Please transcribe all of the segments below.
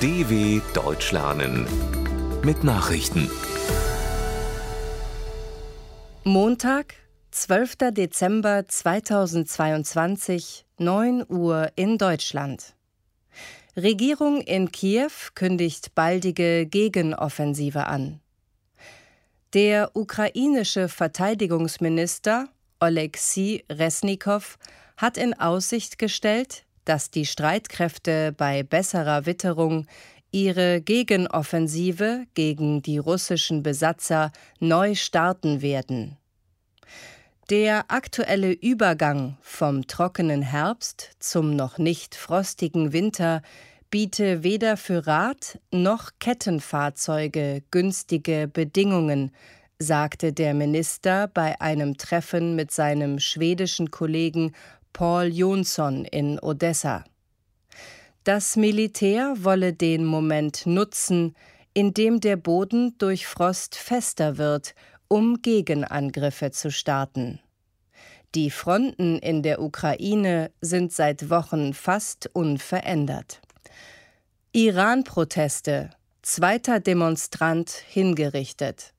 DW Deutsch lernen mit Nachrichten. Montag, 12. Dezember 2022, 9 Uhr in Deutschland. Regierung in Kiew kündigt baldige Gegenoffensive an. Der ukrainische Verteidigungsminister Oleksiy Resnikow hat in Aussicht gestellt, dass die Streitkräfte bei besserer Witterung ihre Gegenoffensive gegen die russischen Besatzer neu starten werden. Der aktuelle Übergang vom trockenen Herbst zum noch nicht frostigen Winter biete weder für Rad noch Kettenfahrzeuge günstige Bedingungen, sagte der Minister bei einem Treffen mit seinem schwedischen Kollegen Paul Jonsson in Odessa. Das Militär wolle den Moment nutzen, in dem der Boden durch Frost fester wird, um Gegenangriffe zu starten. Die Fronten in der Ukraine sind seit Wochen fast unverändert. Iran-Proteste. Zweiter Demonstrant hingerichtet.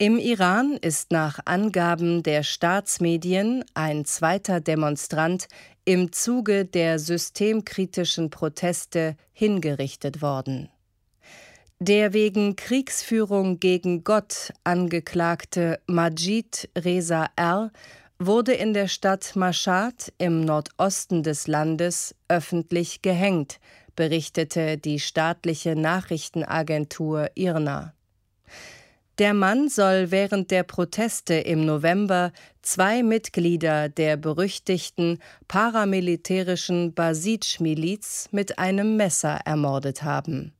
Im Iran ist nach Angaben der Staatsmedien ein zweiter Demonstrant im Zuge der systemkritischen Proteste hingerichtet worden. Der wegen Kriegsführung gegen Gott angeklagte Majid Reza R. wurde in der Stadt Mashhad im Nordosten des Landes öffentlich gehängt, berichtete die staatliche Nachrichtenagentur IRNA. Der Mann soll während der Proteste im November zwei Mitglieder der berüchtigten paramilitärischen Basij-Miliz mit einem Messer ermordet haben.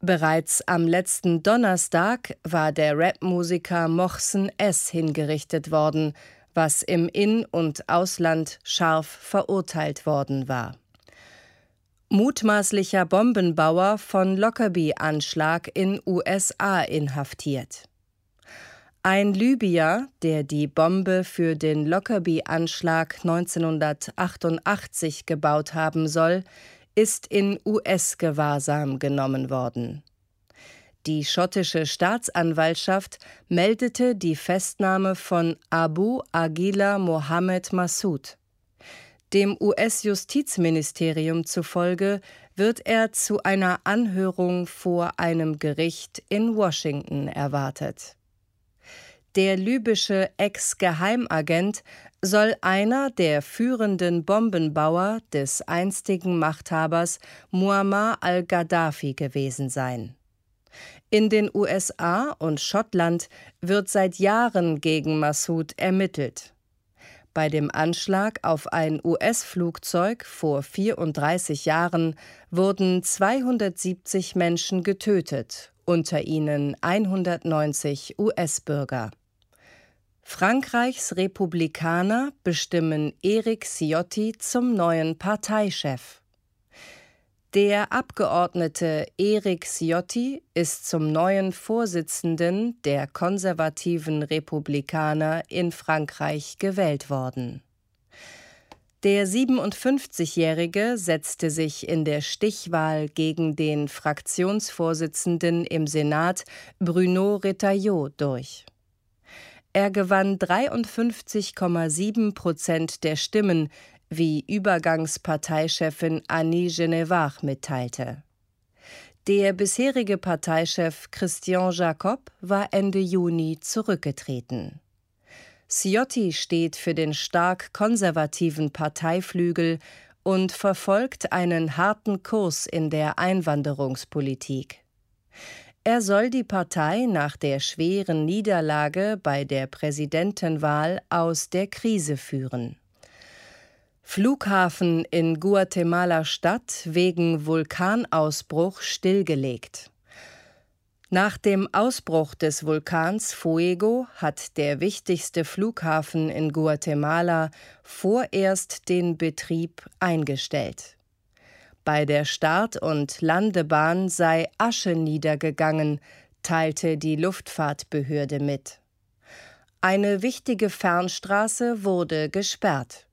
Bereits am letzten Donnerstag war der Rapmusiker Mohsen S. hingerichtet worden, was im In- und Ausland scharf verurteilt worden war mutmaßlicher Bombenbauer von Lockerbie-Anschlag in USA inhaftiert. Ein Libyer, der die Bombe für den Lockerbie-Anschlag 1988 gebaut haben soll, ist in US-Gewahrsam genommen worden. Die schottische Staatsanwaltschaft meldete die Festnahme von Abu Aguila Mohammed Massoud. Dem US-Justizministerium zufolge wird er zu einer Anhörung vor einem Gericht in Washington erwartet. Der libysche Ex-Geheimagent soll einer der führenden Bombenbauer des einstigen Machthabers Muammar al-Gaddafi gewesen sein. In den USA und Schottland wird seit Jahren gegen Massoud ermittelt. Bei dem Anschlag auf ein US-Flugzeug vor 34 Jahren wurden 270 Menschen getötet, unter ihnen 190 US-Bürger. Frankreichs Republikaner bestimmen Eric Ciotti zum neuen Parteichef. Der Abgeordnete Eric Ciotti ist zum neuen Vorsitzenden der konservativen Republikaner in Frankreich gewählt worden. Der 57-Jährige setzte sich in der Stichwahl gegen den Fraktionsvorsitzenden im Senat Bruno Retailleau durch. Er gewann 53,7 Prozent der Stimmen, wie Übergangsparteichefin Annie Genevard mitteilte. Der bisherige Parteichef Christian Jacob war Ende Juni zurückgetreten. Ciotti steht für den stark konservativen Parteiflügel und verfolgt einen harten Kurs in der Einwanderungspolitik. Er soll die Partei nach der schweren Niederlage bei der Präsidentenwahl aus der Krise führen. Flughafen in Guatemala-Stadt wegen Vulkanausbruch stillgelegt. Nach dem Ausbruch des Vulkans Fuego hat der wichtigste Flughafen in Guatemala vorerst den Betrieb eingestellt. Bei der Start- und Landebahn sei Asche niedergegangen, teilte die Luftfahrtbehörde mit. Eine wichtige Fernstraße wurde gesperrt.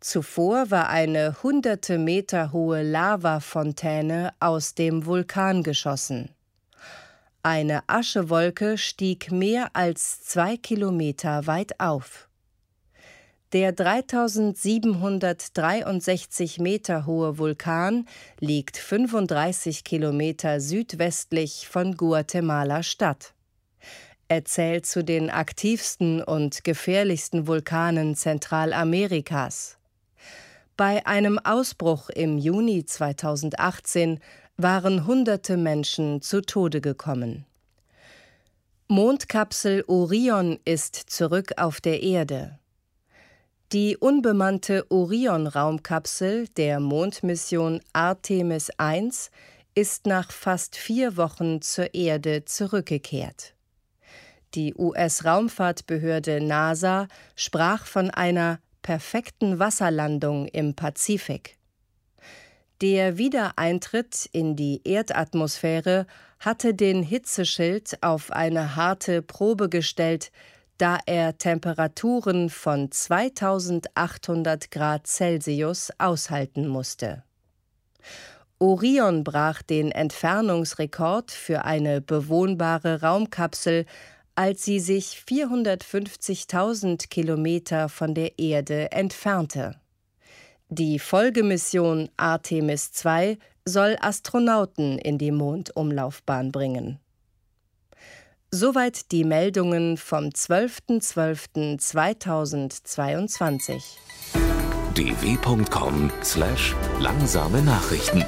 Zuvor war eine hunderte Meter hohe Lavafontäne aus dem Vulkan geschossen. Eine Aschewolke stieg mehr als zwei Kilometer weit auf. Der 3763 Meter hohe Vulkan liegt 35 Kilometer südwestlich von Guatemala-Stadt. Er zählt zu den aktivsten und gefährlichsten Vulkanen Zentralamerikas. Bei einem Ausbruch im Juni 2018 waren hunderte Menschen zu Tode gekommen. Mondkapsel Orion ist zurück auf der Erde. Die unbemannte Orion-Raumkapsel der Mondmission Artemis I ist nach fast vier Wochen zur Erde zurückgekehrt. Die US-Raumfahrtbehörde NASA sprach von einer perfekten Wasserlandung im Pazifik. Der Wiedereintritt in die Erdatmosphäre hatte den Hitzeschild auf eine harte Probe gestellt, da er Temperaturen von 2800 Grad Celsius aushalten musste. Orion brach den Entfernungsrekord für eine bewohnbare Raumkapsel, als sie sich 450.000 Kilometer von der Erde entfernte. Die Folgemission Artemis II soll Astronauten in die Mondumlaufbahn bringen. Soweit die Meldungen vom 12.12.2022. dw.com/langsame Nachrichten